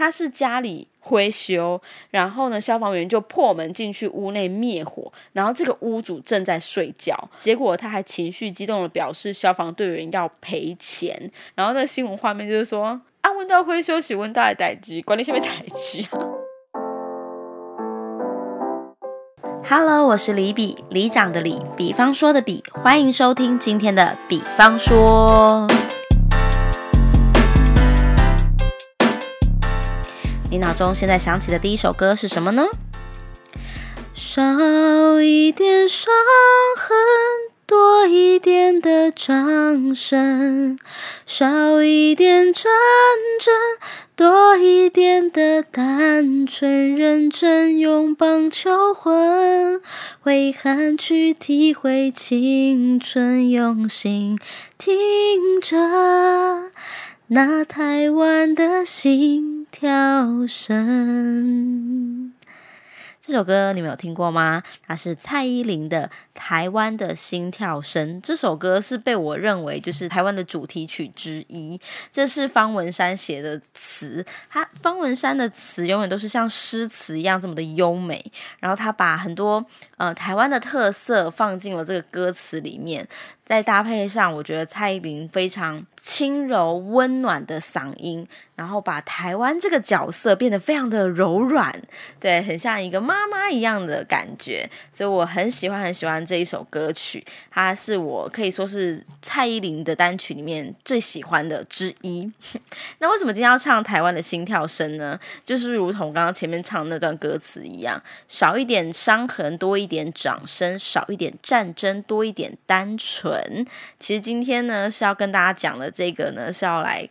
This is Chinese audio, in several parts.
他是家里灰修，然后呢，消防员就破门进去屋内灭火，然后这个屋主正在睡觉，结果他还情绪激动的表示消防队员要赔钱，然后那新闻画面就是说啊，问到灰休息，问到待机，管理下面待机啊。Hello，我是李比，李长的李，比方说的比，欢迎收听今天的比方说。你脑中现在想起的第一首歌是什么呢？少一点伤痕，多一点的掌声；少一点战争，多一点的单纯。认真用棒球魂，挥汗去体会青春，用心听着。那台湾的心跳绳，这首歌你们有听过吗？它是蔡依林的《台湾的心跳声》。这首歌是被我认为就是台湾的主题曲之一。这是方文山写的词，他方文山的词永远都是像诗词一样这么的优美。然后他把很多呃台湾的特色放进了这个歌词里面。再搭配上，我觉得蔡依林非常轻柔温暖的嗓音，然后把台湾这个角色变得非常的柔软，对，很像一个妈妈一样的感觉，所以我很喜欢很喜欢这一首歌曲，它是我可以说是蔡依林的单曲里面最喜欢的之一。那为什么今天要唱台湾的心跳声呢？就是如同刚刚前面唱那段歌词一样，少一点伤痕，多一点掌声；少一点战争，多一点单纯。其实今天呢是要跟大家讲的这个呢是要来。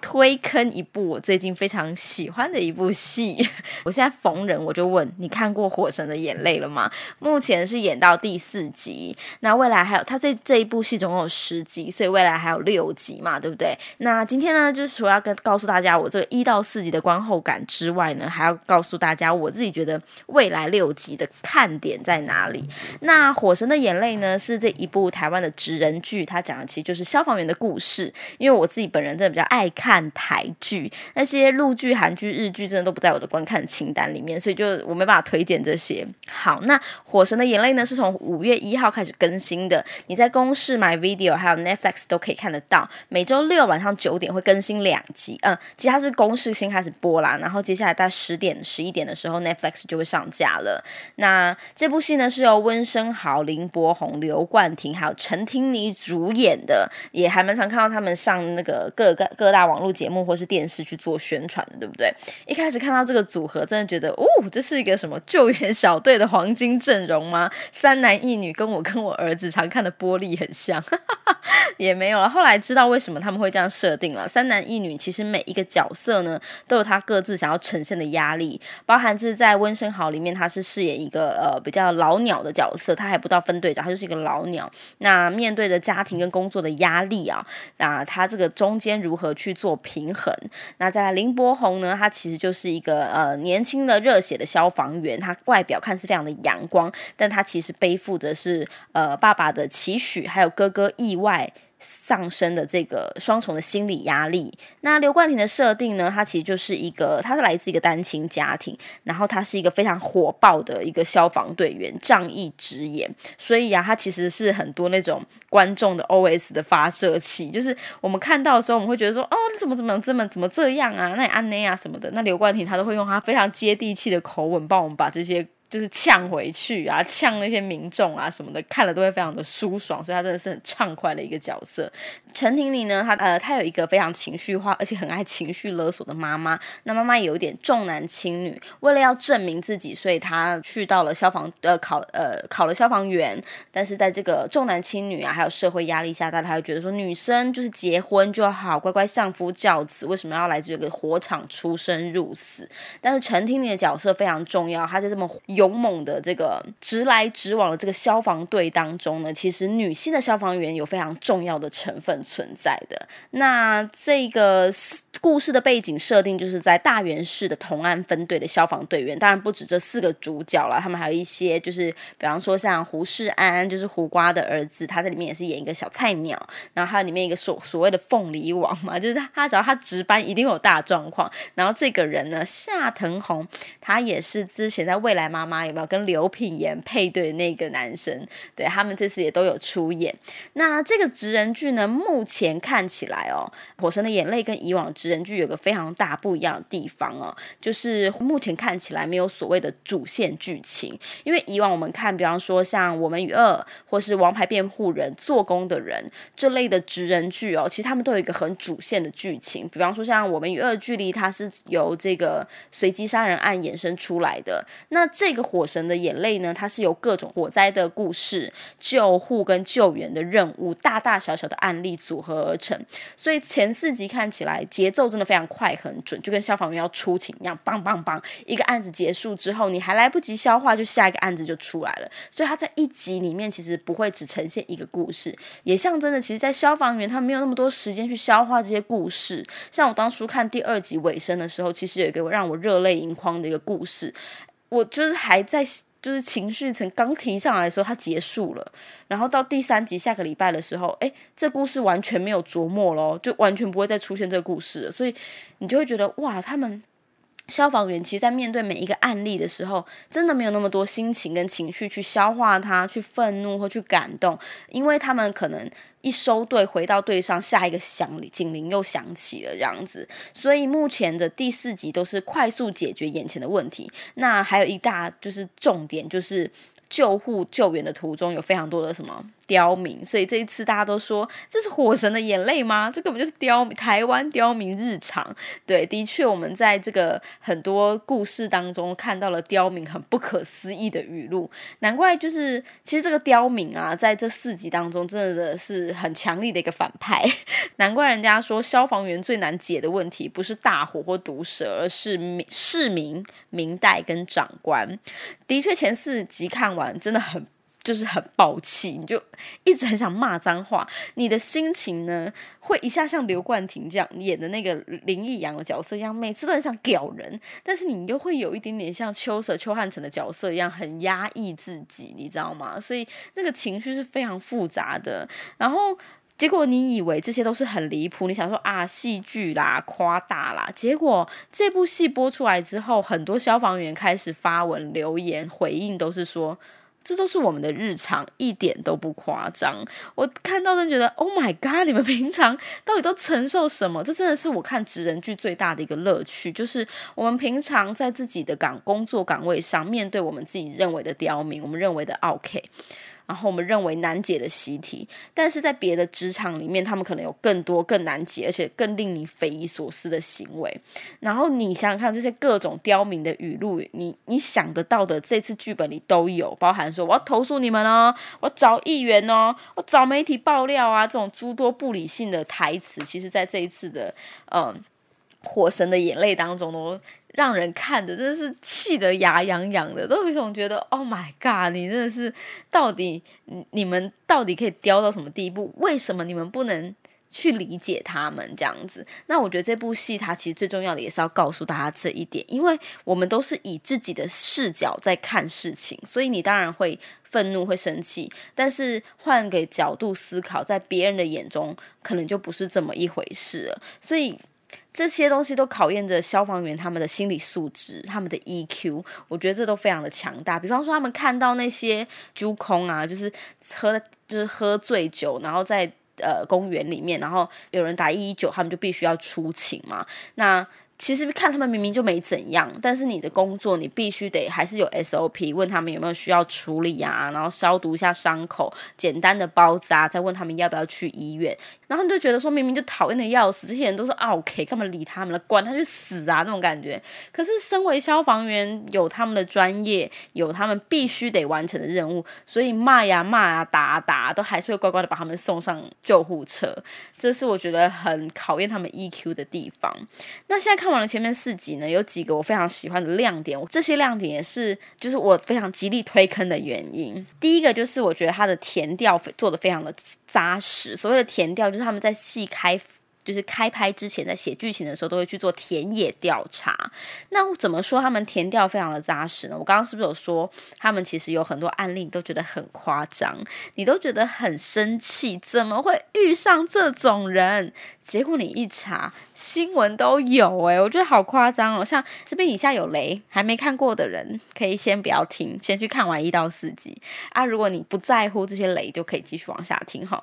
推坑一部我最近非常喜欢的一部戏，我现在逢人我就问你看过《火神的眼泪》了吗？目前是演到第四集，那未来还有他这这一部戏总共有十集，所以未来还有六集嘛，对不对？那今天呢，就是除了要跟告诉大家我这个一到四集的观后感之外呢，还要告诉大家我自己觉得未来六集的看点在哪里。那《火神的眼泪》呢，是这一部台湾的职人剧，它讲的其实就是消防员的故事。因为我自己本人真的比较爱看。看台剧，那些陆剧、韩剧、日剧真的都不在我的观看清单里面，所以就我没办法推荐这些。好，那《火神的眼泪》呢，是从五月一号开始更新的，你在公视、My Video 还有 Netflix 都可以看得到。每周六晚上九点会更新两集，嗯，其实它是公视先开始播啦，然后接下来在十点、十一点的时候，Netflix 就会上架了。那这部戏呢，是由温升豪、林柏宏、刘冠廷还有陈婷妮主演的，也还蛮常看到他们上那个各个各大网。网络节目或是电视去做宣传的，对不对？一开始看到这个组合，真的觉得哦，这是一个什么救援小队的黄金阵容吗？三男一女，跟我跟我儿子常看的玻璃很像，也没有了。后来知道为什么他们会这样设定了。三男一女其实每一个角色呢，都有他各自想要呈现的压力，包含是在温生豪里面，他是饰演一个呃比较老鸟的角色，他还不到分队长，他就是一个老鸟。那面对着家庭跟工作的压力啊，那他这个中间如何去做？做平衡。那在林柏宏呢？他其实就是一个呃年轻的热血的消防员，他外表看是非常的阳光，但他其实背负着是呃爸爸的期许，还有哥哥意外。上升的这个双重的心理压力。那刘冠廷的设定呢？他其实就是一个，他是来自一个单亲家庭，然后他是一个非常火爆的一个消防队员，仗义直言。所以啊，他其实是很多那种观众的 OS 的发射器。就是我们看到的时候，我们会觉得说，哦，你怎么怎么这么怎么这样啊？那安内啊什么的。那刘冠廷他都会用他非常接地气的口吻，帮我们把这些。就是呛回去啊，呛那些民众啊什么的，看了都会非常的舒爽，所以他真的是很畅快的一个角色。陈婷妮呢，她呃，她有一个非常情绪化，而且很爱情绪勒索的妈妈。那妈妈有一点重男轻女，为了要证明自己，所以她去到了消防呃考呃考了消防员。但是在这个重男轻女啊，还有社会压力下，大家会觉得说，女生就是结婚就好，乖乖相夫教子，为什么要来这个火场出生入死？但是陈婷妮的角色非常重要，她在这么勇猛的这个直来直往的这个消防队当中呢，其实女性的消防员有非常重要的成分存在的。那这个故事的背景设定就是在大原市的同安分队的消防队员，当然不止这四个主角了，他们还有一些就是，比方说像胡世安，就是胡瓜的儿子，他在里面也是演一个小菜鸟。然后还有里面一个所所谓的凤梨王嘛，就是他只要他值班一定有大状况。然后这个人呢，夏腾红，他也是之前在未来。妈妈有没有跟刘品言配对的那个男生？对他们这次也都有出演。那这个职人剧呢，目前看起来哦，《火神的眼泪》跟以往职人剧有个非常大不一样的地方哦，就是目前看起来没有所谓的主线剧情。因为以往我们看，比方说像《我们与恶》或是《王牌辩护人》《做工的人》这类的职人剧哦，其实他们都有一个很主线的剧情。比方说像《我们与恶》距离它是由这个随机杀人案衍生出来的。那这这一个火神的眼泪呢，它是由各种火灾的故事、救护跟救援的任务、大大小小的案例组合而成。所以前四集看起来节奏真的非常快很准，就跟消防员要出勤一样，棒棒棒！一个案子结束之后，你还来不及消化，就下一个案子就出来了。所以它在一集里面其实不会只呈现一个故事，也象征着其实，在消防员他没有那么多时间去消化这些故事。像我当初看第二集尾声的时候，其实有一个让我热泪盈眶的一个故事。我就是还在，就是情绪层刚提上来的时候，它结束了。然后到第三集下个礼拜的时候，哎，这故事完全没有琢磨咯，就完全不会再出现这个故事了。所以你就会觉得，哇，他们。消防员其实，在面对每一个案例的时候，真的没有那么多心情跟情绪去消化它，去愤怒或去感动，因为他们可能一收队回到队上，下一个响警铃又响起了这样子。所以目前的第四集都是快速解决眼前的问题。那还有一大就是重点就是。救护救援的途中有非常多的什么刁民，所以这一次大家都说这是火神的眼泪吗？这根本就是刁台湾刁民日常。对，的确我们在这个很多故事当中看到了刁民很不可思议的语录，难怪就是其实这个刁民啊，在这四集当中真的是很强力的一个反派。难怪人家说消防员最难解的问题不是大火或毒蛇，而是民市民、明代跟长官。的确，前四集看。完真的很就是很暴气，你就一直很想骂脏话。你的心情呢，会一下像刘冠廷这样演的那个林奕阳的角色一样，每次都很想屌人，但是你又会有一点点像秋色邱汉城的角色一样，很压抑自己，你知道吗？所以那个情绪是非常复杂的。然后结果你以为这些都是很离谱，你想说啊戏剧啦、夸大啦，结果这部戏播出来之后，很多消防员开始发文留言回应，都是说。这都是我们的日常，一点都不夸张。我看到都觉得，Oh my god！你们平常到底都承受什么？这真的是我看职人剧最大的一个乐趣，就是我们平常在自己的岗工作岗位上，面对我们自己认为的刁民，我们认为的 OK。然后我们认为难解的习题，但是在别的职场里面，他们可能有更多更难解，而且更令你匪夷所思的行为。然后你想想看，这些各种刁民的语录，你你想得到的，这次剧本里都有，包含说我要投诉你们哦，我找议员哦，我找媒体爆料啊，这种诸多不理性的台词，其实在这一次的嗯《火神的眼泪》当中都。让人看的真的是气得牙痒痒的，都有一种觉得 Oh my God！你真的是到底你们到底可以刁到什么地步？为什么你们不能去理解他们这样子？那我觉得这部戏它其实最重要的也是要告诉大家这一点，因为我们都是以自己的视角在看事情，所以你当然会愤怒、会生气，但是换个角度思考，在别人的眼中可能就不是这么一回事了，所以。这些东西都考验着消防员他们的心理素质，他们的 EQ，我觉得这都非常的强大。比方说，他们看到那些猪空啊，就是喝就是喝醉酒，然后在呃公园里面，然后有人打一一九，他们就必须要出勤嘛。那其实看他们明明就没怎样，但是你的工作你必须得还是有 SOP，问他们有没有需要处理啊，然后消毒一下伤口，简单的包扎，再问他们要不要去医院。然后你就觉得说明明就讨厌的要死，这些人都是 OK，干嘛理他们了？管他去死啊！那种感觉。可是身为消防员，有他们的专业，有他们必须得完成的任务，所以骂呀骂呀，打啊打，都还是会乖乖的把他们送上救护车。这是我觉得很考验他们 EQ 的地方。那现在看。看完了前面四集呢，有几个我非常喜欢的亮点，这些亮点也是就是我非常极力推坑的原因。第一个就是我觉得它的甜调做的非常的扎实，所谓的甜调就是他们在细开。就是开拍之前，在写剧情的时候，都会去做田野调查。那怎么说他们填调非常的扎实呢？我刚刚是不是有说，他们其实有很多案例，你都觉得很夸张，你都觉得很生气，怎么会遇上这种人？结果你一查，新闻都有诶，我觉得好夸张哦。像这边以下有雷，还没看过的人可以先不要听，先去看完一到四集啊。如果你不在乎这些雷，就可以继续往下听哈。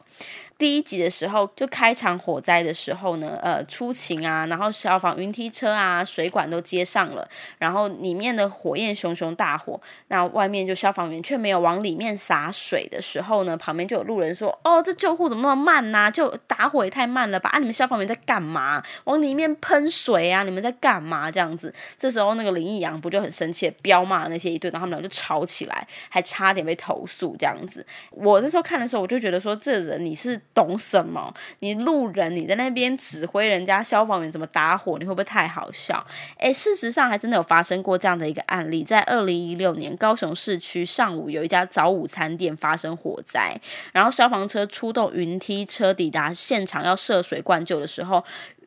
第一集的时候，就开场火灾的时候呢，呃，出勤啊，然后消防云梯车啊，水管都接上了，然后里面的火焰熊熊大火，那外面就消防员却没有往里面洒水的时候呢，旁边就有路人说：“哦，这救护怎么那么慢呐？就打火也太慢了吧？啊，你们消防员在干嘛？往里面喷水啊？你们在干嘛？这样子，这时候那个林义阳不就很生气，彪骂那些一顿，然后他们俩就吵起来，还差点被投诉这样子。我那时候看的时候，我就觉得说，这人你是。懂什么？你路人，你在那边指挥人家消防员怎么打火，你会不会太好笑？诶，事实上还真的有发生过这样的一个案例，在二零一六年高雄市区上午有一家早午餐店发生火灾，然后消防车出动云梯车抵达现场要涉水灌救的时候。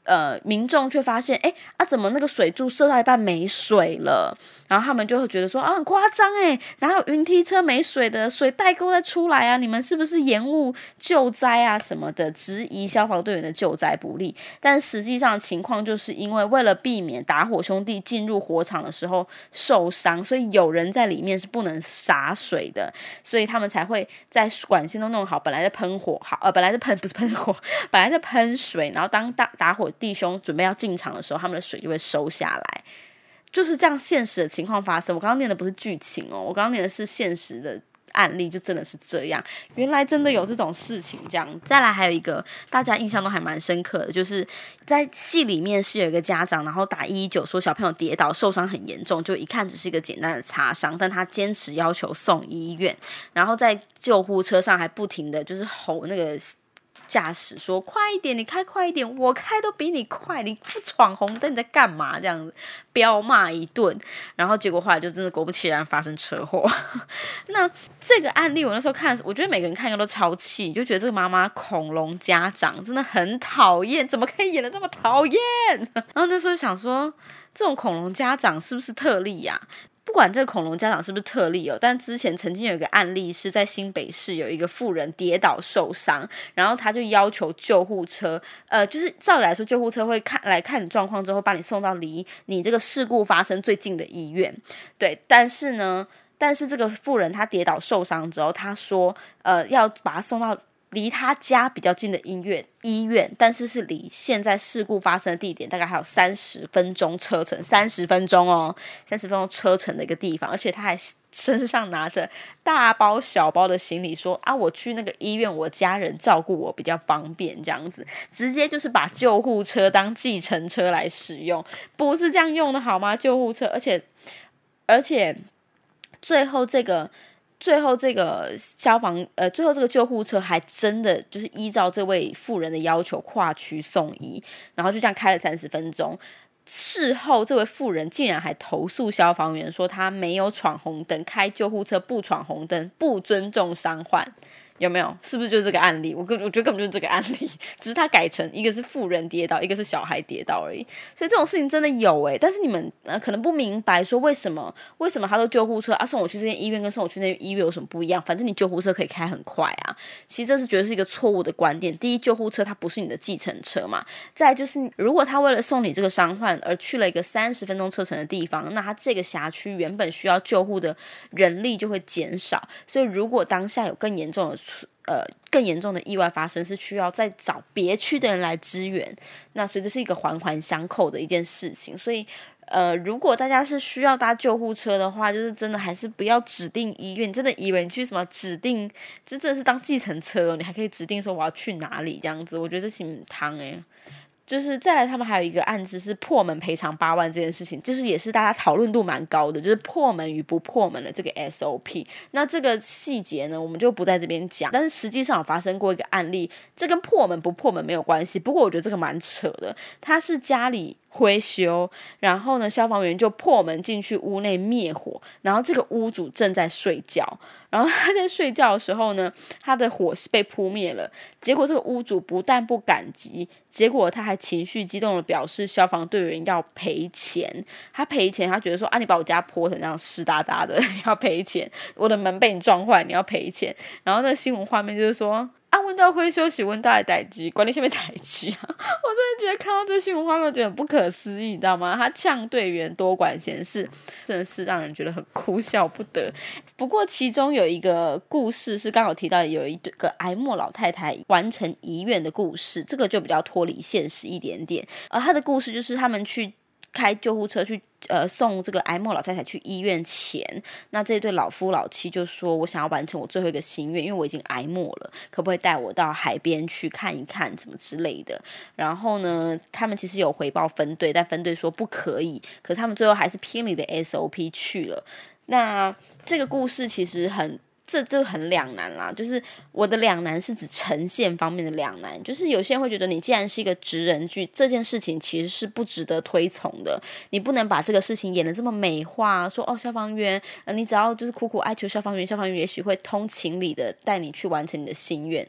呃，民众却发现，哎啊，怎么那个水柱射到一半没水了？然后他们就会觉得说，啊，很夸张哎，哪有云梯车没水的？水代沟再出来啊？你们是不是延误救灾啊什么的？质疑消防队员的救灾不力。但实际上情况就是因为为了避免打火兄弟进入火场的时候受伤，所以有人在里面是不能洒水的，所以他们才会在管线都弄好，本来在喷火好，呃，本来在喷不是喷火，本来在喷水，然后当打打火。弟兄准备要进场的时候，他们的水就会收下来，就是这样现实的情况发生。我刚刚念的不是剧情哦，我刚刚念的是现实的案例，就真的是这样。原来真的有这种事情，这样。再来还有一个大家印象都还蛮深刻的，就是在戏里面是有一个家长，然后打一一九说小朋友跌倒受伤很严重，就一看只是一个简单的擦伤，但他坚持要求送医院，然后在救护车上还不停的就是吼那个。驾驶说：“快一点，你开快一点，我开都比你快，你不闯红灯你在干嘛？”这样子彪骂一顿，然后结果后来就真的果不其然发生车祸。那这个案例我那时候看，我觉得每个人看一个都超气，就觉得这个妈妈恐龙家长真的很讨厌，怎么可以演的这么讨厌？然后那时候想说，这种恐龙家长是不是特例呀？不管这个恐龙家长是不是特例哦，但之前曾经有一个案例是在新北市有一个妇人跌倒受伤，然后他就要求救护车，呃，就是照理来说救护车会看来看你状况之后，把你送到离你这个事故发生最近的医院，对，但是呢，但是这个妇人她跌倒受伤之后，他说，呃，要把他送到。离他家比较近的医院，医院，但是是离现在事故发生的地点大概还有三十分钟车程，三十分钟哦，三十分钟车程的一个地方，而且他还身上拿着大包小包的行李，说啊，我去那个医院，我家人照顾我比较方便，这样子，直接就是把救护车当计程车来使用，不是这样用的好吗？救护车，而且而且最后这个。最后，这个消防呃，最后这个救护车还真的就是依照这位妇人的要求跨区送医，然后就这样开了三十分钟。事后，这位妇人竟然还投诉消防员说他没有闯红灯，开救护车不闯红灯，不尊重伤患。有没有？是不是就是这个案例？我根我觉得根本就是这个案例，只是他改成一个是富人跌倒，一个是小孩跌倒而已。所以这种事情真的有诶，但是你们呃可能不明白，说为什么为什么他都救护车啊送我去这间医院跟送我去那医院有什么不一样？反正你救护车可以开很快啊。其实这是觉得是一个错误的观点。第一，救护车它不是你的计程车嘛。再就是如果他为了送你这个伤患而去了一个三十分钟车程的地方，那他这个辖区原本需要救护的人力就会减少。所以如果当下有更严重的，呃，更严重的意外发生是需要再找别区的人来支援，那所以这是一个环环相扣的一件事情。所以，呃，如果大家是需要搭救护车的话，就是真的还是不要指定医院，真的以为你去什么指定，就真的是当计程车，你还可以指定说我要去哪里这样子，我觉得这挺汤诶。就是再来，他们还有一个案子是破门赔偿八万这件事情，就是也是大家讨论度蛮高的，就是破门与不破门的这个 SOP。那这个细节呢，我们就不在这边讲。但是实际上发生过一个案例，这跟破门不破门没有关系。不过我觉得这个蛮扯的，他是家里。灰修，然后呢，消防员就破门进去屋内灭火，然后这个屋主正在睡觉。然后他在睡觉的时候呢，他的火是被扑灭了。结果这个屋主不但不感激，结果他还情绪激动的表示消防队员要赔钱。他赔钱，他觉得说啊，你把我家泼成这样湿哒哒的，你要赔钱。我的门被你撞坏，你要赔钱。然后那新闻画面就是说。啊，问到会休息，问到待机，管理下面待机啊！我真的觉得看到这新闻画面，觉得很不可思议，你知道吗？他呛队员多管闲事，真的是让人觉得很哭笑不得。不过其中有一个故事是刚好提到，有一个哀莫老太太完成遗愿的故事，这个就比较脱离现实一点点。而他的故事就是他们去。开救护车去呃送这个哀莫老太太去医院前，那这对老夫老妻就说：“我想要完成我最后一个心愿，因为我已经哀莫了，可不可以带我到海边去看一看什么之类的？”然后呢，他们其实有回报分队，但分队说不可以，可是他们最后还是偏离的 SOP 去了。那这个故事其实很。这就很两难啦，就是我的两难是指呈现方面的两难，就是有些人会觉得你既然是一个直人剧，这件事情其实是不值得推崇的，你不能把这个事情演的这么美化，说哦消防员，你只要就是苦苦哀求消防员，消防员也许会通情理的带你去完成你的心愿，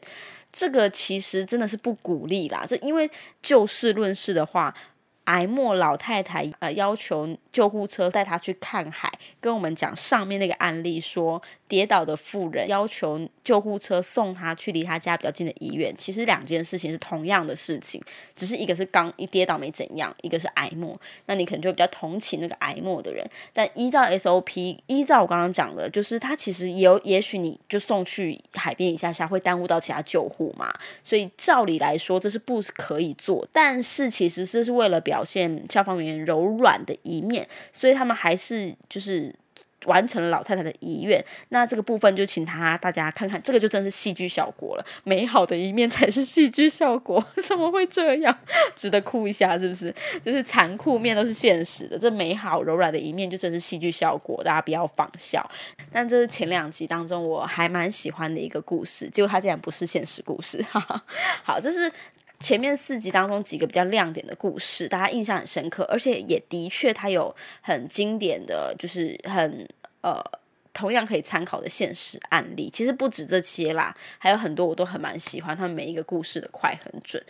这个其实真的是不鼓励啦，这因为就事论事的话。哀莫老太太呃要求救护车带她去看海，跟我们讲上面那个案例说，跌倒的妇人要求救护车送她去离她家比较近的医院。其实两件事情是同样的事情，只是一个是刚一跌倒没怎样，一个是哀莫。那你可能就比较同情那个哀莫的人。但依照 SOP，依照我刚刚讲的，就是他其实有也许你就送去海边一下下会耽误到其他救护嘛，所以照理来说这是不可以做。但是其实这是为了表。表现消防员柔软的一面，所以他们还是就是完成了老太太的遗愿。那这个部分就请他大家看看，这个就真是戏剧效果了。美好的一面才是戏剧效果，怎么会这样？值得哭一下，是不是？就是残酷面都是现实的，这美好柔软的一面就真是戏剧效果，大家不要仿效。但这是前两集当中我还蛮喜欢的一个故事，结果它竟然不是现实故事。哈 哈好，这是。前面四集当中几个比较亮点的故事，大家印象很深刻，而且也的确它有很经典的就是很呃同样可以参考的现实案例。其实不止这些啦，还有很多我都很蛮喜欢他们每一个故事的快很准。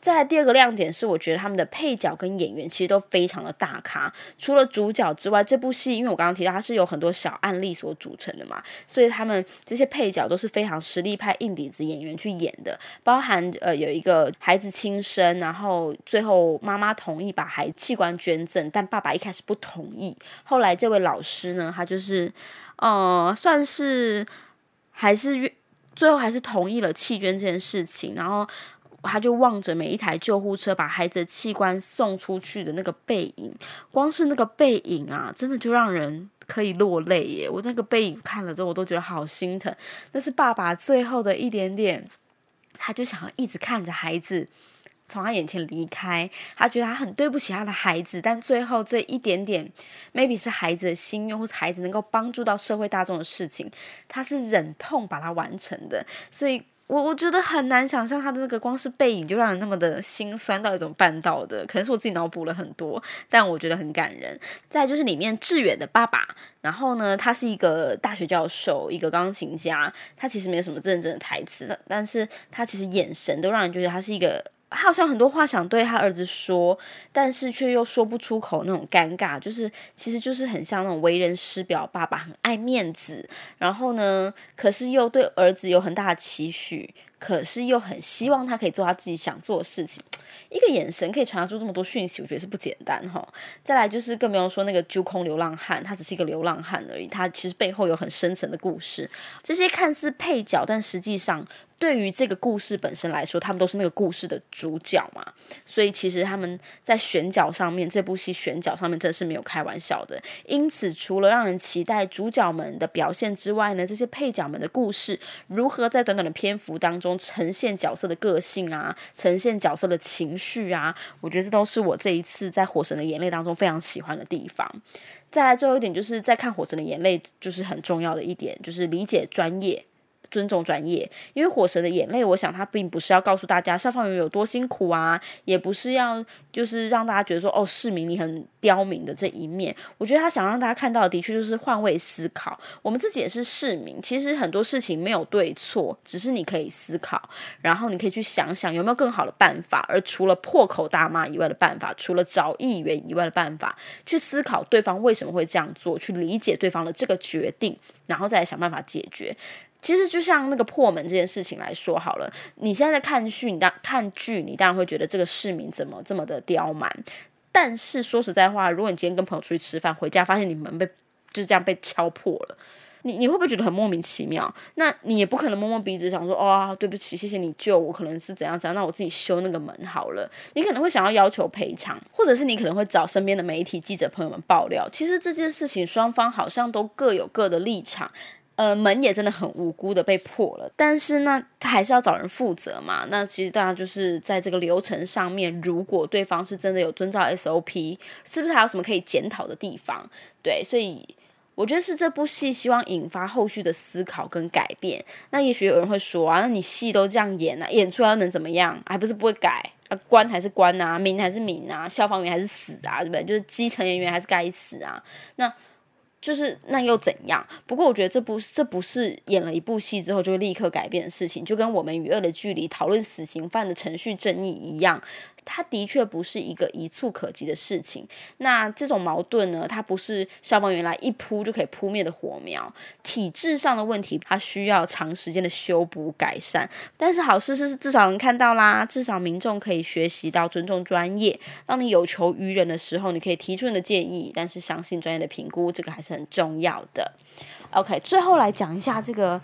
再第二个亮点是，我觉得他们的配角跟演员其实都非常的大咖。除了主角之外，这部戏因为我刚刚提到它是有很多小案例所组成的嘛，所以他们这些配角都是非常实力派硬底子演员去演的。包含呃有一个孩子亲生，然后最后妈妈同意把孩器官捐赠，但爸爸一开始不同意。后来这位老师呢，他就是呃算是还是最后还是同意了弃捐这件事情，然后。他就望着每一台救护车把孩子的器官送出去的那个背影，光是那个背影啊，真的就让人可以落泪耶！我那个背影看了之后，我都觉得好心疼。那是爸爸最后的一点点，他就想要一直看着孩子从他眼前离开，他觉得他很对不起他的孩子，但最后这一点点，maybe 是孩子的心愿，或是孩子能够帮助到社会大众的事情，他是忍痛把它完成的，所以。我我觉得很难想象他的那个光是背影就让人那么的心酸到一种办到的，可能是我自己脑补了很多，但我觉得很感人。再就是里面志远的爸爸，然后呢，他是一个大学教授，一个钢琴家，他其实没有什么真正的台词，但是他其实眼神都让人觉得他是一个。他好像很多话想对他儿子说，但是却又说不出口，那种尴尬，就是其实就是很像那种为人师表爸爸，很爱面子，然后呢，可是又对儿子有很大的期许，可是又很希望他可以做他自己想做的事情。一个眼神可以传达出这么多讯息，我觉得是不简单哈。再来就是更不用说那个揪空流浪汉，他只是一个流浪汉而已，他其实背后有很深层的故事。这些看似配角，但实际上。对于这个故事本身来说，他们都是那个故事的主角嘛，所以其实他们在选角上面，这部戏选角上面真的是没有开玩笑的。因此，除了让人期待主角们的表现之外呢，这些配角们的故事如何在短短的篇幅当中呈现角色的个性啊，呈现角色的情绪啊，我觉得这都是我这一次在《火神的眼泪》当中非常喜欢的地方。再来最后一点，就是在看《火神的眼泪》，就是很重要的一点，就是理解专业。尊重专业，因为《火神的眼泪》，我想它并不是要告诉大家消防员有多辛苦啊，也不是要就是让大家觉得说哦，市民你很刁民的这一面。我觉得他想让大家看到的，的确就是换位思考。我们自己也是市民，其实很多事情没有对错，只是你可以思考，然后你可以去想想有没有更好的办法。而除了破口大骂以外的办法，除了找议员以外的办法，去思考对方为什么会这样做，去理解对方的这个决定，然后再来想办法解决。其实就像那个破门这件事情来说好了，你现在在看剧，你当看剧，你当然会觉得这个市民怎么这么的刁蛮。但是说实在话，如果你今天跟朋友出去吃饭，回家发现你门被就这样被敲破了，你你会不会觉得很莫名其妙？那你也不可能摸摸鼻子想说，哦，对不起，谢谢你救我，可能是怎样怎样，那我自己修那个门好了。你可能会想要要求赔偿，或者是你可能会找身边的媒体记者朋友们爆料。其实这件事情双方好像都各有各的立场。呃，门也真的很无辜的被破了，但是呢，他还是要找人负责嘛。那其实大家就是在这个流程上面，如果对方是真的有遵照 SOP，是不是还有什么可以检讨的地方？对，所以我觉得是这部戏希望引发后续的思考跟改变。那也许有人会说啊，那你戏都这样演啊，演出来能怎么样？还不是不会改啊？官还是官啊，民还是民啊，消防员还是死啊，对不对？就是基层人员还是该死啊？那。就是那又怎样？不过我觉得这不这不是演了一部戏之后就立刻改变的事情，就跟我们与恶的距离讨论死刑犯的程序正义一样。它的确不是一个一触可及的事情。那这种矛盾呢？它不是消防员来一扑就可以扑灭的火苗。体制上的问题，它需要长时间的修补改善。但是好事是至少能看到啦，至少民众可以学习到尊重专业。当你有求于人的时候，你可以提出你的建议，但是相信专业的评估，这个还是很重要的。OK，最后来讲一下这个。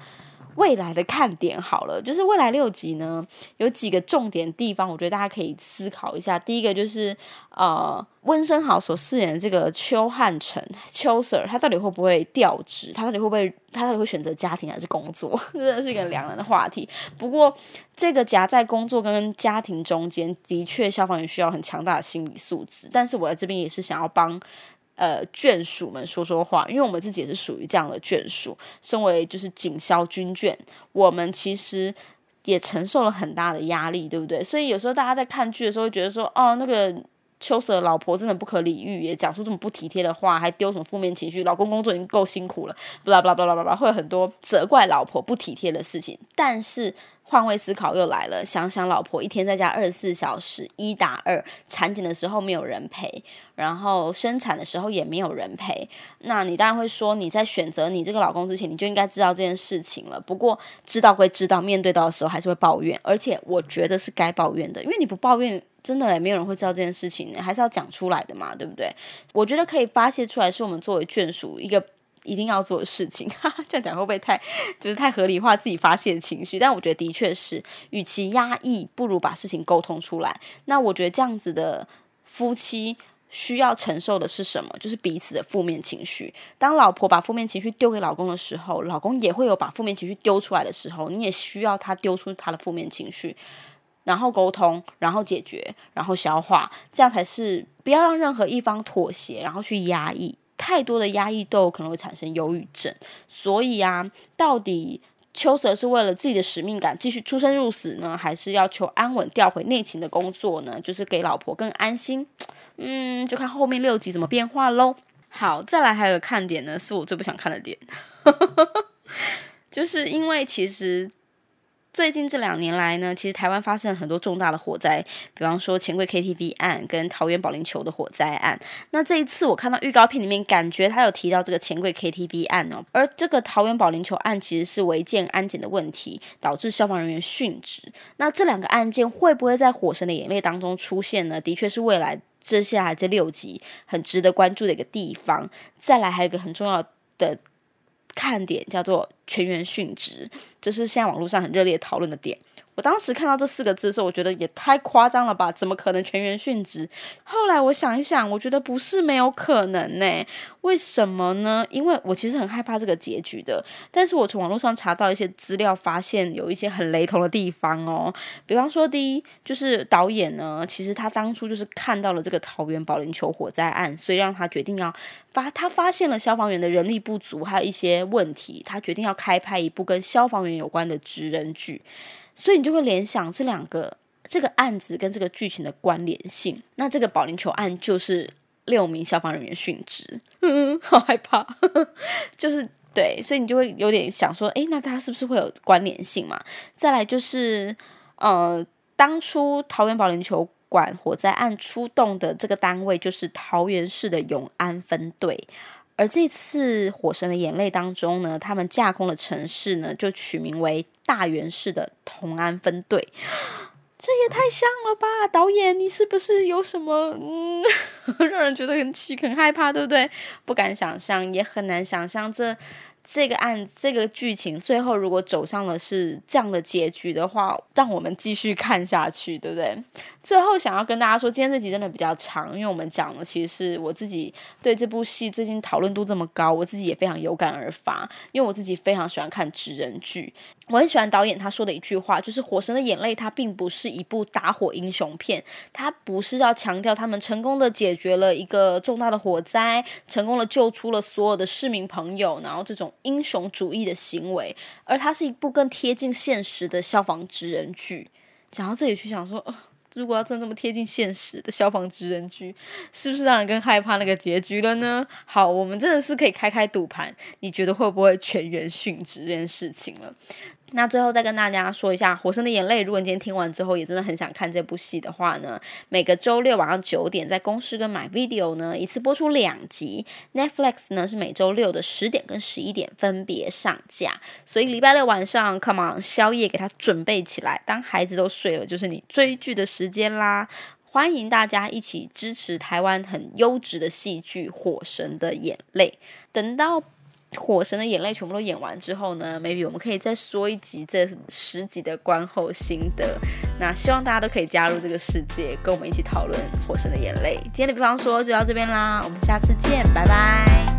未来的看点好了，就是未来六集呢，有几个重点地方，我觉得大家可以思考一下。第一个就是呃，温升豪所饰演的这个邱汉成邱 Sir，他到底会不会调职？他到底会不会他到底会选择家庭还是工作？真的是一个两难的话题。不过这个夹在工作跟家庭中间，的确消防员需要很强大的心理素质。但是我在这边也是想要帮。呃，眷属们说说话，因为我们自己也是属于这样的眷属。身为就是警消军眷，我们其实也承受了很大的压力，对不对？所以有时候大家在看剧的时候，觉得说，哦，那个秋色老婆真的不可理喻，也讲出这么不体贴的话，还丢什么负面情绪。老公工作已经够辛苦了，巴拉巴拉巴拉巴拉，会有很多责怪老婆不体贴的事情。但是。换位思考又来了，想想老婆一天在家二十四小时一打二，产检的时候没有人陪，然后生产的时候也没有人陪，那你当然会说你在选择你这个老公之前，你就应该知道这件事情了。不过知道归知道，面对到的时候还是会抱怨，而且我觉得是该抱怨的，因为你不抱怨，真的也没有人会知道这件事情，还是要讲出来的嘛，对不对？我觉得可以发泄出来，是我们作为眷属一个。一定要做的事情，这样讲会不会太就是太合理化自己发泄情绪？但我觉得的确是，与其压抑，不如把事情沟通出来。那我觉得这样子的夫妻需要承受的是什么？就是彼此的负面情绪。当老婆把负面情绪丢给老公的时候，老公也会有把负面情绪丢出来的时候。你也需要他丢出他的负面情绪，然后沟通，然后解决，然后消化，这样才是不要让任何一方妥协，然后去压抑。太多的压抑都有可能会产生忧郁症，所以啊，到底秋泽是为了自己的使命感继续出生入死呢，还是要求安稳调回内勤的工作呢？就是给老婆更安心，嗯，就看后面六集怎么变化喽。好，再来还有个看点呢，是我最不想看的点，就是因为其实。最近这两年来呢，其实台湾发生了很多重大的火灾，比方说钱柜 KTV 案跟桃园保龄球的火灾案。那这一次我看到预告片里面，感觉他有提到这个钱柜 KTV 案哦，而这个桃园保龄球案其实是违建安检的问题，导致消防人员殉职。那这两个案件会不会在《火神的眼泪》当中出现呢？的确是未来接下来这六集很值得关注的一个地方。再来还有一个很重要的。看点叫做全员殉职，这是现在网络上很热烈讨论的点。我当时看到这四个字的时候，我觉得也太夸张了吧？怎么可能全员殉职？后来我想一想，我觉得不是没有可能呢。为什么呢？因为我其实很害怕这个结局的。但是我从网络上查到一些资料，发现有一些很雷同的地方哦。比方说，第一就是导演呢，其实他当初就是看到了这个桃园保龄球火灾案，所以让他决定要发，他发现了消防员的人力不足，还有一些问题，他决定要开拍一部跟消防员有关的职人剧，所以你就会联想这两个这个案子跟这个剧情的关联性。那这个保龄球案就是六名消防人员殉职，嗯，好害怕，就是对，所以你就会有点想说，诶，那它是不是会有关联性嘛？再来就是，呃，当初桃园保龄球。管火灾案出动的这个单位就是桃园市的永安分队，而这次《火神的眼泪》当中呢，他们架空的城市呢就取名为大原市的同安分队，这也太像了吧！导演，你是不是有什么嗯，让人觉得很奇很害怕，对不对？不敢想象，也很难想象这。这个案这个剧情最后如果走上了是这样的结局的话，让我们继续看下去，对不对？最后想要跟大家说，今天这集真的比较长，因为我们讲的其实是我自己对这部戏最近讨论度这么高，我自己也非常有感而发，因为我自己非常喜欢看职人剧，我很喜欢导演他说的一句话，就是《火神的眼泪》它并不是一部打火英雄片，它不是要强调他们成功的解决了一个重大的火灾，成功的救出了所有的市民朋友，然后这种。英雄主义的行为，而它是一部更贴近现实的消防职人剧。讲到这里去想说，如果要真这么贴近现实的消防职人剧，是不是让人更害怕那个结局了呢？好，我们真的是可以开开赌盘，你觉得会不会全员殉职这件事情了？那最后再跟大家说一下，《火神的眼泪》。如果你今天听完之后也真的很想看这部戏的话呢，每个周六晚上九点在公视跟 My Video 呢一次播出两集，Netflix 呢是每周六的十点跟十一点分别上架。所以礼拜六晚上，Come on，宵夜给他准备起来，当孩子都睡了，就是你追剧的时间啦。欢迎大家一起支持台湾很优质的戏剧《火神的眼泪》。等到。火神的眼泪全部都演完之后呢，maybe 我们可以再说一集这十集的观后心得。那希望大家都可以加入这个世界，跟我们一起讨论火神的眼泪。今天的比方说就到这边啦，我们下次见，拜拜。